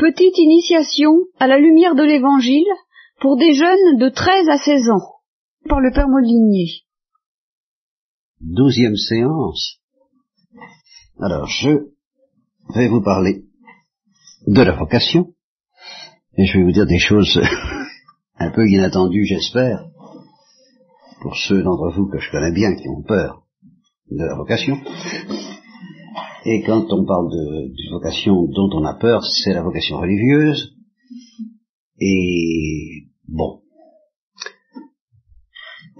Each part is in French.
Petite initiation à la lumière de l'Évangile pour des jeunes de 13 à 16 ans, par le Père Molinier. Douzième séance. Alors, je vais vous parler de la vocation, et je vais vous dire des choses un peu inattendues, j'espère, pour ceux d'entre vous que je connais bien qui ont peur de la vocation. Et quand on parle de, vocation dont on a peur, c'est la vocation religieuse. Et bon.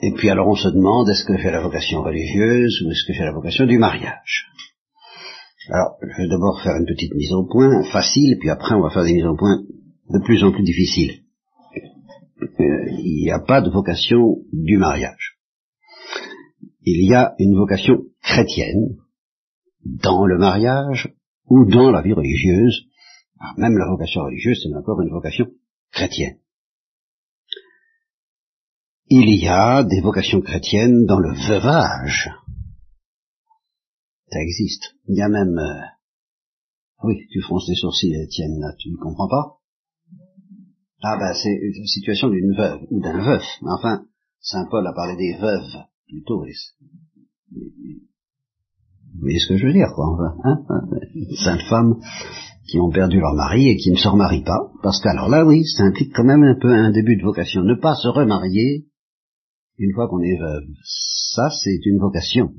Et puis alors on se demande est-ce que fait la vocation religieuse ou est-ce que fait la vocation du mariage? Alors je vais d'abord faire une petite mise au point facile, puis après on va faire des mises au point de plus en plus difficiles. Euh, il n'y a pas de vocation du mariage. Il y a une vocation chrétienne, dans le mariage ou dans la vie religieuse. Ah, même la vocation religieuse, c'est encore une vocation chrétienne. Il y a des vocations chrétiennes dans le veuvage. Ça existe. Il y a même... Euh, oui, tu fronces les sourcils, Étienne, là, tu ne comprends pas? Ah ben, c'est une situation d'une veuve ou d'un veuf. Enfin, Saint Paul a parlé des veuves plutôt. Vous voyez ce que je veux dire, quoi, hein, hein Saintes femmes qui ont perdu leur mari et qui ne se remarient pas, parce qu'alors là, oui, ça implique quand même un peu un début de vocation. Ne pas se remarier une fois qu'on est veuve, ça c'est une vocation,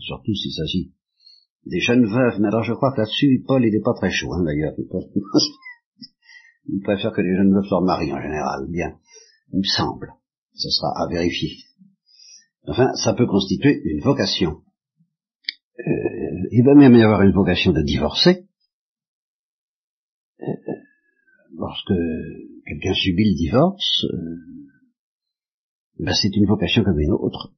surtout s'il s'agit des jeunes veuves. Mais alors je crois que là-dessus, Paul il n'est pas très chaud, hein, d'ailleurs. Il préfère que les jeunes veuves se remarient en général. Bien, il me semble. Ce sera à vérifier. Enfin, ça peut constituer une vocation. Euh, il va même y avoir une vocation de divorcer. Euh, lorsque quelqu'un subit le divorce, euh, ben c'est une vocation comme une autre,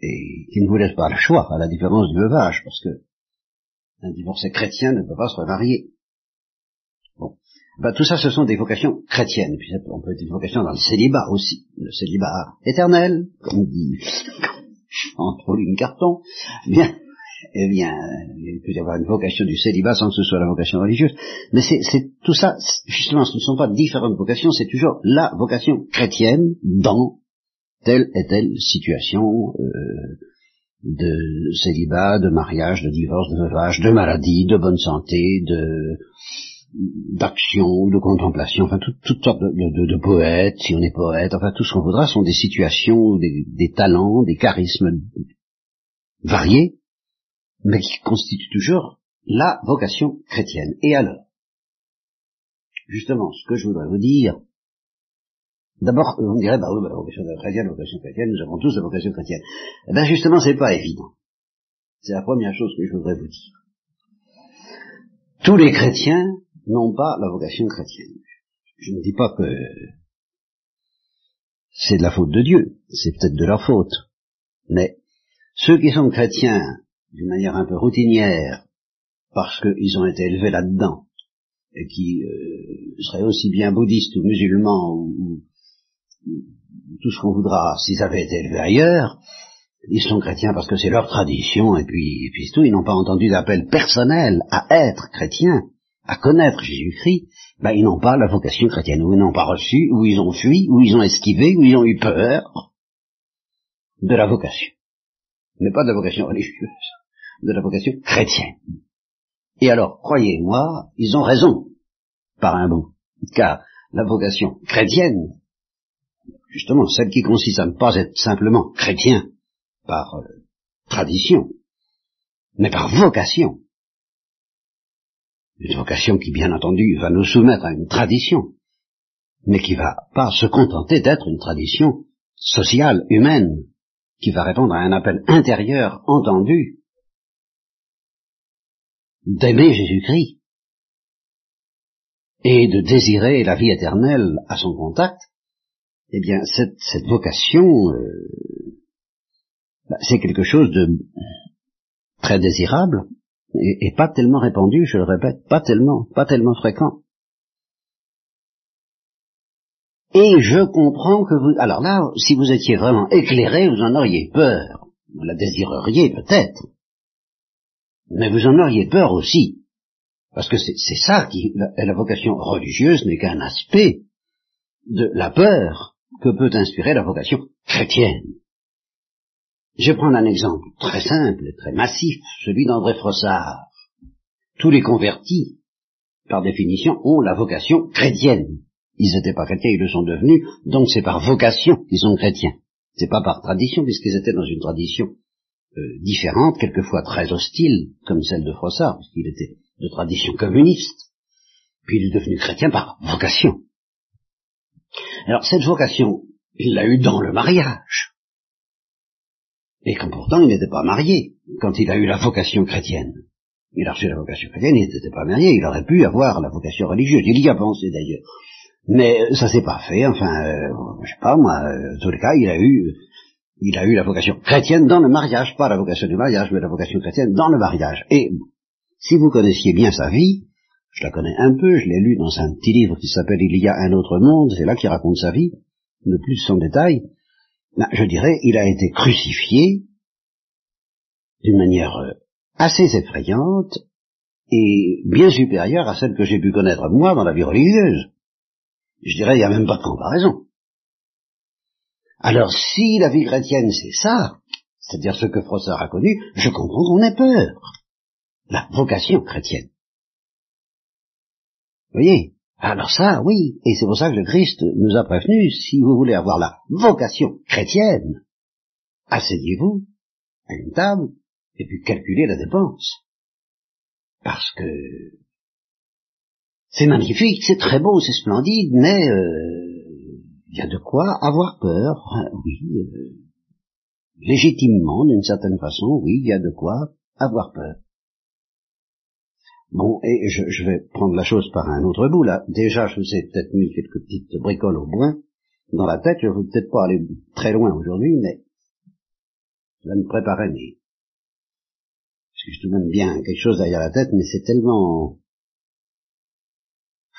et qui ne vous laisse pas le choix, à la différence du veuvage, parce que un divorcé chrétien ne peut pas se remarier. Bon. Ben, tout ça, ce sont des vocations chrétiennes. Puis on peut être une vocation dans le célibat aussi. Le célibat éternel, comme dit entre une carton, bien, eh bien, il peut y avoir une vocation du célibat sans que ce soit la vocation religieuse. Mais c'est tout ça, justement, ce ne sont pas différentes vocations, c'est toujours la vocation chrétienne dans telle et telle situation euh, de célibat, de mariage, de divorce, de veuvage, de maladie, de bonne santé, de d'action ou de contemplation, enfin toutes sortes de, poètes, si on est poète, enfin tout ce qu'on voudra, sont des situations, des, talents, des charismes variés, mais qui constituent toujours la vocation chrétienne. Et alors Justement, ce que je voudrais vous dire, d'abord, on dirait, bah oui, bah, la vocation chrétienne, la vocation chrétienne, nous avons tous la vocation chrétienne. Eh bien, justement, c'est pas évident. C'est la première chose que je voudrais vous dire. Tous les chrétiens n'ont pas la vocation chrétienne. Je ne dis pas que c'est de la faute de Dieu, c'est peut-être de leur faute. Mais ceux qui sont chrétiens d'une manière un peu routinière, parce qu'ils ont été élevés là-dedans, et qui euh, seraient aussi bien bouddhistes ou musulmans ou, tout ce qu'on voudra s'ils avaient été élevés ailleurs, ils sont chrétiens parce que c'est leur tradition, et puis, et puis tout, ils n'ont pas entendu d'appel personnel à être chrétiens à connaître Jésus-Christ, ben, ils n'ont pas la vocation chrétienne, ou ils n'ont pas reçu, ou ils ont fui, ou ils ont esquivé, ou ils ont eu peur de la vocation. Mais pas de la vocation religieuse, de la vocation chrétienne. Et alors, croyez-moi, ils ont raison, par un bout, car la vocation chrétienne, justement celle qui consiste à ne pas être simplement chrétien par euh, tradition, mais par vocation, une vocation qui, bien entendu, va nous soumettre à une tradition, mais qui va pas se contenter d'être une tradition sociale, humaine, qui va répondre à un appel intérieur entendu d'aimer Jésus-Christ et de désirer la vie éternelle à son contact, eh bien, cette, cette vocation, euh, bah, c'est quelque chose de très désirable, et, pas tellement répandu, je le répète, pas tellement, pas tellement fréquent. Et je comprends que vous... Alors là, si vous étiez vraiment éclairé, vous en auriez peur. Vous la désireriez peut-être. Mais vous en auriez peur aussi. Parce que c'est ça qui, la, la vocation religieuse n'est qu'un aspect de la peur que peut inspirer la vocation chrétienne. Je vais prendre un exemple très simple et très massif, celui d'André Frossard. Tous les convertis, par définition, ont la vocation chrétienne. Ils n'étaient pas chrétiens, ils le sont devenus, donc c'est par vocation qu'ils sont chrétiens. C'est pas par tradition, puisqu'ils étaient dans une tradition euh, différente, quelquefois très hostile, comme celle de Frossard, puisqu'il était de tradition communiste. Puis il est devenu chrétien par vocation. Alors cette vocation, il l'a eue dans le mariage. Et quand pourtant il n'était pas marié, quand il a eu la vocation chrétienne. Il a reçu la vocation chrétienne, il n'était pas marié, il aurait pu avoir la vocation religieuse, il y a pensé d'ailleurs. Mais ça s'est pas fait, enfin, euh, je sais pas moi, euh, en tous les cas, il a eu, il a eu la vocation chrétienne dans le mariage, pas la vocation du mariage, mais la vocation chrétienne dans le mariage. Et si vous connaissiez bien sa vie, je la connais un peu, je l'ai lu dans un petit livre qui s'appelle Il y a un autre monde, c'est là qu'il raconte sa vie, ne plus sans détail, ben, je dirais, il a été crucifié d'une manière euh, assez effrayante et bien supérieure à celle que j'ai pu connaître moi dans la vie religieuse. Je dirais, il n'y a même pas de comparaison. Alors, si la vie chrétienne c'est ça, c'est-à-dire ce que Frossard a connu, je comprends qu'on ait peur. La vocation chrétienne. Vous voyez? Alors ça, oui, et c'est pour ça que le Christ nous a prévenu, si vous voulez avoir la vocation chrétienne, asseyez-vous à une table et puis calculez la dépense. Parce que c'est magnifique, c'est très beau, c'est splendide, mais il euh, y a de quoi avoir peur, hein, oui, euh, légitimement, d'une certaine façon, oui, il y a de quoi avoir peur. Bon, et je, vais prendre la chose par un autre bout, là. Déjà, je vous ai peut-être mis quelques petites bricoles au bois dans la tête, je ne veux peut-être pas aller très loin aujourd'hui, mais je vais me préparer, mais... Parce que je tout de même bien quelque chose derrière la tête, mais c'est tellement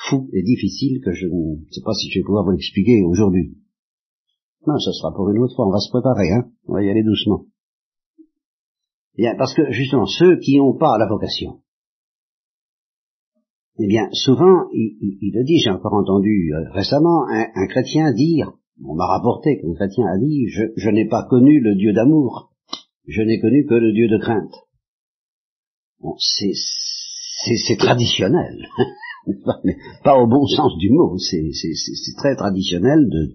fou et difficile que je ne sais pas si je vais pouvoir vous l'expliquer aujourd'hui. Non, ce sera pour une autre fois, on va se préparer, hein. On va y aller doucement. Bien, parce que justement, ceux qui n'ont pas la vocation, eh bien, souvent, il, le dit, j'ai encore entendu euh, récemment un, chrétien dire, on m'a rapporté qu'un chrétien a dit, je, n'ai pas connu le Dieu d'amour, je n'ai connu que le Dieu de crainte. C'est traditionnel, pas au bon sens du mot, c'est très traditionnel de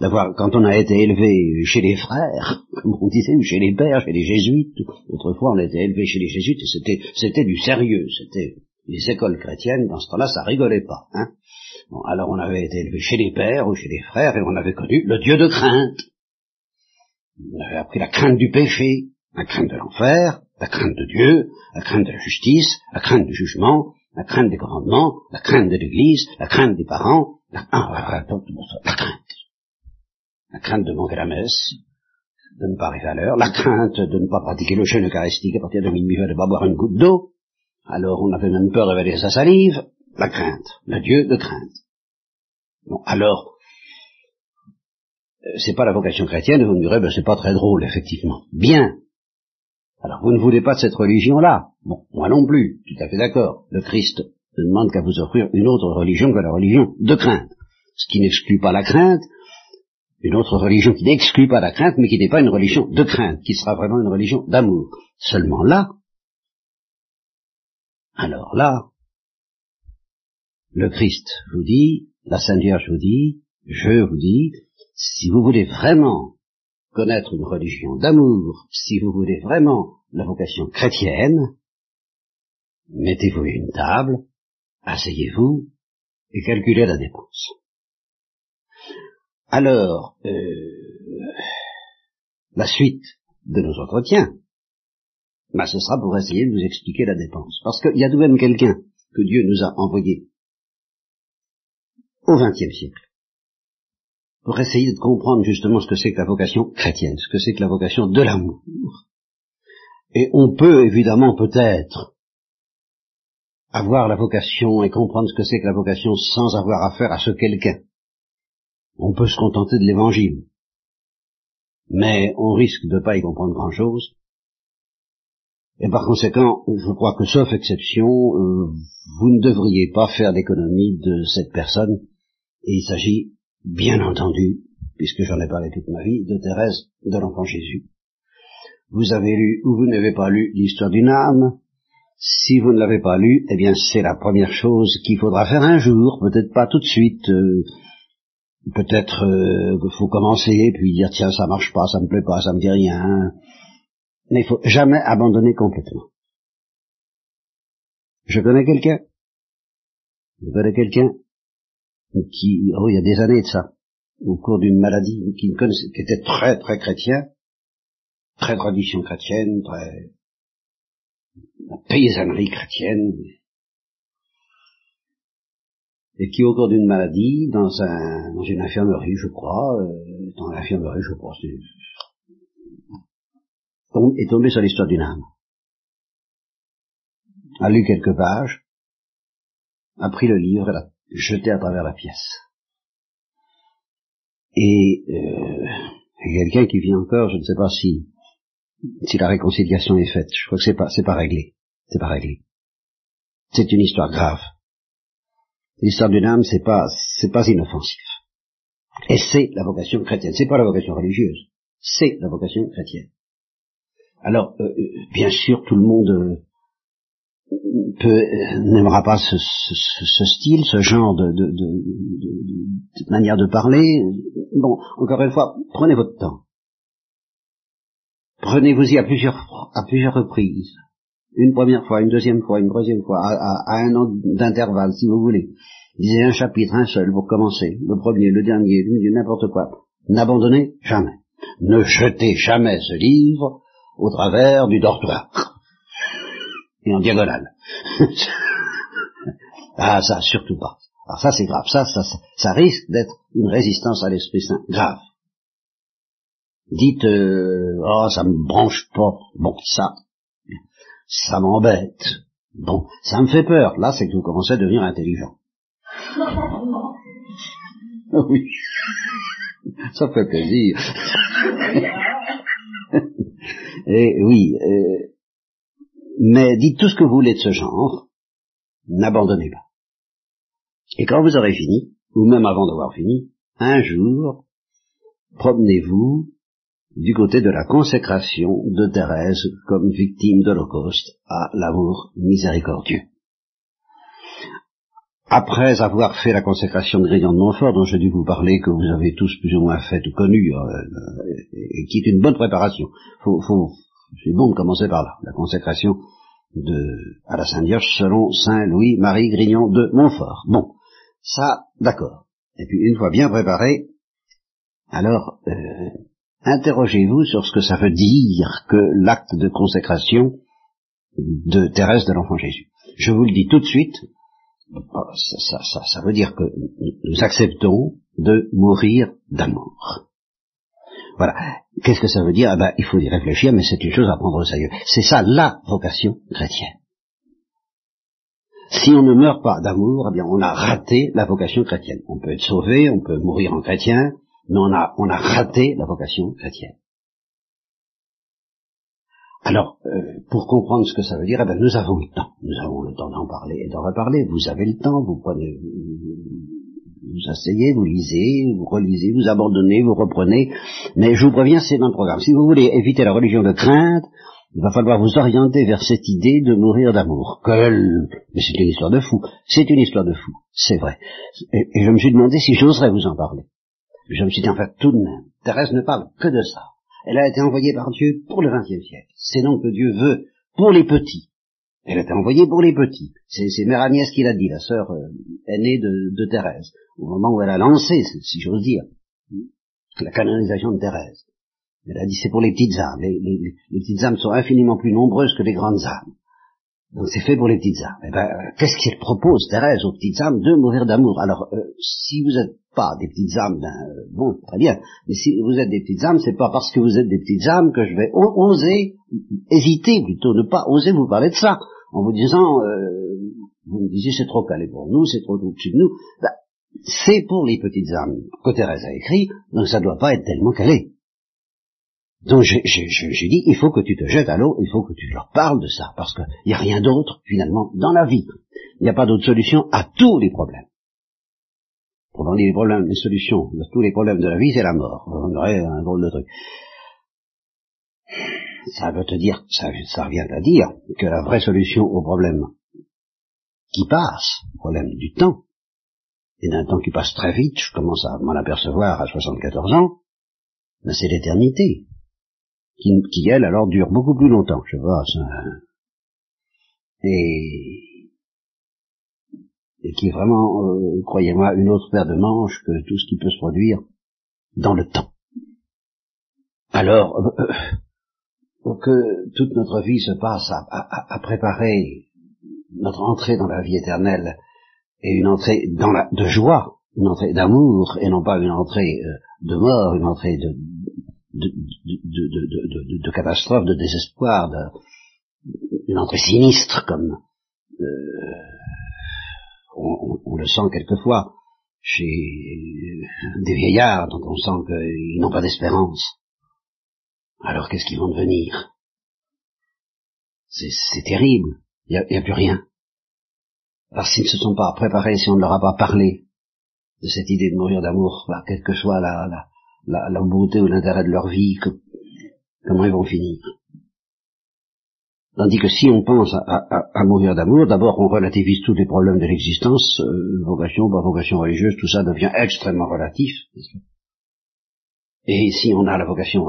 d'avoir, quand on a été élevé chez les frères, comme on disait, chez les pères, chez les jésuites, autrefois on été élevé chez les jésuites et c'était c'était du sérieux, c'était les écoles chrétiennes, dans ce temps-là, ça rigolait pas. Hein bon, alors on avait été élevé chez les pères ou chez les frères et on avait connu le Dieu de crainte. On avait appris la crainte du péché, la crainte de l'enfer, la crainte de Dieu, la crainte de la justice, la crainte du jugement, la crainte des commandements, la crainte de l'Église, la crainte des parents, la, ah, la crainte. La crainte de manquer la messe, de ne pas arriver à l'heure, la crainte de ne pas pratiquer le jeûne eucharistique à partir de minuit, de ne pas boire une goutte d'eau, alors on avait même peur de révéler sa salive, la crainte, le Dieu de crainte. Bon, alors, euh, c'est pas la vocation chrétienne, vous me direz, ben c'est pas très drôle, effectivement. Bien. Alors vous ne voulez pas de cette religion-là. Bon, moi non plus, tout à fait d'accord. Le Christ ne demande qu'à vous offrir une autre religion que la religion de crainte. Ce qui n'exclut pas la crainte, une autre religion qui n'exclut pas la crainte, mais qui n'est pas une religion de crainte, qui sera vraiment une religion d'amour. Seulement là, alors là, le Christ vous dit, la Sainte Vierge vous dit, je vous dis, si vous voulez vraiment connaître une religion d'amour, si vous voulez vraiment la vocation chrétienne, mettez-vous une table, asseyez-vous et calculez la dépense. Alors, euh, la suite de nos entretiens bah, ce sera pour essayer de vous expliquer la dépense. Parce qu'il y a tout de même quelqu'un que Dieu nous a envoyé au XXe siècle pour essayer de comprendre justement ce que c'est que la vocation chrétienne, ce que c'est que la vocation de l'amour. Et on peut évidemment peut-être avoir la vocation et comprendre ce que c'est que la vocation sans avoir affaire à ce quelqu'un. On peut se contenter de l'évangile. Mais on risque de ne pas y comprendre grand-chose Et par conséquent, je crois que sauf exception, euh, vous ne devriez pas faire d'économie de cette personne. Et il s'agit, bien entendu, puisque j'en ai parlé toute ma vie, de Thérèse de l'Enfant Jésus. Vous avez lu ou vous n'avez pas lu l'histoire d'une âme. Si vous ne l'avez pas lu, eh bien c'est la première chose qu'il faudra faire un jour, peut-être pas tout de suite. Euh, peut-être euh, qu'il faut commencer, puis dire tiens ça marche pas, ça me plaît pas, ça me dit rien. Mais il faut jamais abandonner complètement. Je connais quelqu'un, je connais quelqu'un qui, oh il y a des années de ça, au cours d'une maladie, qui, était très très chrétien, très tradition chrétienne, très la paysannerie chrétienne, et qui au cours d'une maladie, dans, un, dans une infirmerie, je crois, euh, dans l'infirmerie, je crois, est tombé sur l'histoire d'une âme, a lu quelques pages, a pris le livre et l'a jeté à travers la pièce. Et euh, quelqu'un qui vit encore, je ne sais pas si si la réconciliation est faite. Je crois que c'est pas c'est pas réglé, c'est pas réglé. C'est une histoire grave. L'histoire d'une âme, c'est pas c'est pas inoffensif. Et c'est la vocation chrétienne. C'est pas la vocation religieuse. C'est la vocation chrétienne. Alors, euh, euh, bien sûr, tout le monde euh, n'aimera pas ce, style, ce genre de, de, manière de parler. Bon, encore une fois, prenez votre temps. Prenez-vous-y à plusieurs, à plusieurs reprises. Une première fois, une deuxième fois, une troisième fois, à, un an d'intervalle, si vous voulez. Lisez un chapitre, un seul, pour commencer. Le premier, le dernier, n'importe quoi. N'abandonnez jamais. Ne jetez jamais ce livre au travers du dortoir. Et en diagonale. ah, ça, surtout pas. Alors ça, c'est grave. Ça, ça, ça, risque d'être une résistance à l'Esprit Saint. Grave. Dites, euh, oh, ça me branche pas. Bon, ça, ça m'embête. Bon, ça me fait peur. Là, c'est que vous commencez à devenir intelligent. oui. Ça fait plaisir. Et oui, euh, mais dites tout ce que vous voulez de ce genre, n'abandonnez pas. Et quand vous aurez fini, ou même avant d'avoir fini, un jour, promenez-vous du côté de la consécration de Thérèse comme victime de l'Holocauste à l'amour miséricordieux après avoir fait la consécration de Grignon de Montfort, dont j'ai dû vous parler, que vous avez tous plus ou moins fait ou connu, euh, et qui est une bonne préparation. Faut, faut, c'est bon de commencer par là, la consécration de, à la Sainte-Vierge selon Saint Louis-Marie Grignon de Montfort. Bon, ça, d'accord. Et puis une fois bien préparé, alors euh, interrogez-vous sur ce que ça veut dire que l'acte de consécration de Thérèse de l'Enfant Jésus. Je vous le dis tout de suite, ça, veut dire que nous acceptons de mourir d'amour. Voilà. Qu'est-ce que ça veut dire? Eh ben, Il faut y réfléchir, mais c'est une chose à prendre au sérieux. C'est ça la vocation chrétienne. Si on ne meurt pas d'amour, eh bien, on a raté la vocation chrétienne. On peut être sauvé, on peut mourir en chrétien, mais on a, on a raté la vocation chrétienne. Alors, euh, pour comprendre ce que ça veut dire, eh ben, nous avons le temps. Nous avons le temps d'en parler et d'en reparler. Vous avez le temps, vous prenez, vous, asseyez, vous lisez, vous relisez, vous abandonnez, vous reprenez. Mais je vous préviens, c'est dans le programme. Si vous voulez éviter la religion de crainte, il va falloir vous orienter vers cette idée de mourir d'amour. Mais c'est une histoire de fou. C'est une histoire de fou, c'est vrai. Et, et, je me suis demandé si j'oserais vous en parler. Je me suis dit, en fait, tout de même, Thérèse ne parle que de ça. Elle a été envoyée par Dieu pour le XXe siècle. C'est donc que Dieu veut pour les petits. Elle a été envoyée pour les petits. C'est Mère Agnès qui l'a dit, la sœur euh, aînée de, Thérèse, au moment où elle a lancé, si j'ose dire, la canonisation de Thérèse. Elle a dit c'est pour les petites âmes. Les, les, petites âmes sont infiniment plus nombreuses que les grandes âmes. Donc c'est fait pour les petites âmes. Eh ben, qu'est-ce qu'elle propose, Thérèse, aux petites âmes De mourir d'amour? Alors, euh, si vous êtes pas des petites âmes, ben, euh, bon, très bien. Mais si vous êtes des petites âmes, c'est pas parce que vous êtes des petites âmes que je vais oser, hésiter plutôt, ne pas oser vous parler de ça, en vous disant, euh, vous me disiez c'est trop calé pour nous, c'est trop au-dessus de nous. Ben, c'est pour les petites âmes que Thérèse a écrit, donc ça ne doit pas être tellement calé. Donc j'ai dit, il faut que tu te jettes à l'eau, il faut que tu leur parles de ça, parce qu'il n'y a rien d'autre, finalement, dans la vie. Il n'y a pas d'autre solution à tous les problèmes. Pour dire les problèmes, les solutions de tous les problèmes de la vie, c'est la mort. On aurait un drôle de truc. Ça veut te dire, ça, ça revient à dire que la vraie solution au problème qui passe, problème du temps, et d'un temps qui passe très vite, je commence à m'en apercevoir à 74 ans, mais c'est l'éternité, qui, qui, elle alors dure beaucoup plus longtemps, je vois. Et, et qui est vraiment, euh, croyez-moi, une autre paire de manches que tout ce qui peut se produire dans le temps. Alors, euh, euh, que toute notre vie se passe à, à, à préparer notre entrée dans la vie éternelle et une entrée dans la, de joie, une entrée d'amour, et non pas une entrée euh, de mort, une entrée de, de, de, de catastrophe, de désespoir, une entrée sinistre comme euh, on, le sent quelquefois chez des vieillards dont on sent qu'ils n'ont pas d'espérance. Alors qu'est-ce qu'ils vont devenir? C'est terrible. Il n'y a, plus rien. Alors s'ils ne se sont pas préparés, si on ne leur a pas parlé de cette idée de mourir d'amour, bah, quelle que soit la, la, la, la beauté ou l'intérêt de leur vie, comment ils vont finir Tandis que si on pense à, mourir d'amour, d'abord on relativise tous les problèmes de l'existence, euh, vocation, pas vocation religieuse, tout ça devient extrêmement relatif. Et si on a la vocation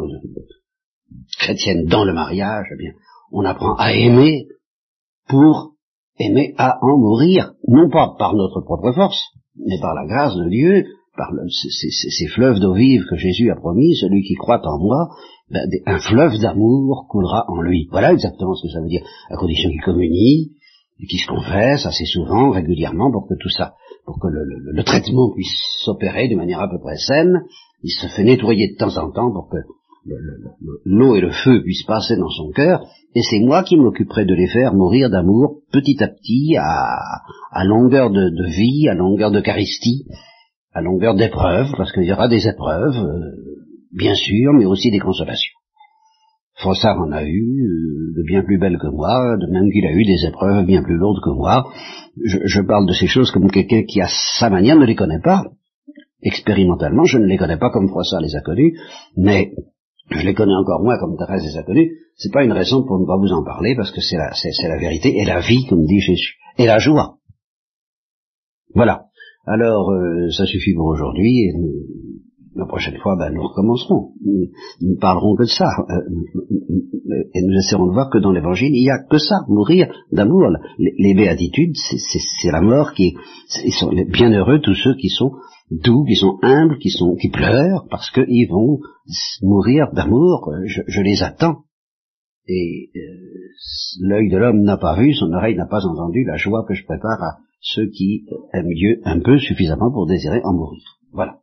chrétienne dans le mariage, eh bien, on apprend à aimer pour aimer à en mourir, non pas par notre propre force, mais par la grâce de Dieu, par ces, fleuves d'eau vive que Jésus a promis, celui qui croit en moi, ben, un fleuve d'amour coulera en lui. Voilà exactement ce que ça veut dire, à condition qu'il communie, et qu'il se confesse assez souvent, régulièrement, pour que tout ça, pour que le traitement puisse s'opérer de manière à peu près saine, il se fait nettoyer de temps en temps pour que l'eau et le feu puissent passer dans son cœur, et c'est moi qui m'occuperai de les faire mourir d'amour petit à petit, à, longueur de, vie, à longueur d'Eucharistie, à longueur d'épreuves, parce qu'il y aura des épreuves, euh, bien sûr, mais aussi des consolations. Frossard en a eu euh, de bien plus belles que moi, de même qu'il a eu des épreuves bien plus lourdes que moi. Je, je parle de ces choses comme quelqu'un qui, à sa manière, ne les connaît pas. Expérimentalement, je ne les connais pas comme Froissart les a connus, mais je les connais encore moins comme Thérèse les a connus, c'est pas une raison pour ne pas vous en parler, parce que c'est la, c'est, la vérité et la vie, comme dit Jésus, et la joie. Voilà. Alors, euh, ça suffit pour aujourd'hui, et la prochaine fois, ben, nous recommencerons. Nous, ne parlerons que de ça, euh, et nous essaierons de voir que dans l'Évangile, il n'y a que ça, mourir d'amour. Les, béatitudes, c'est, la mort qui, ils sont bienheureux tous ceux qui sont doux, qui sont humbles, qui sont qui pleurent parce qu'ils vont mourir d'amour. Je, je, les attends. Et euh, l'œil de l'homme n'a pas vu, son oreille n'a pas entendu la joie que je prépare à ceux qui aiment Dieu un peu suffisamment pour désirer en mourir. Voilà.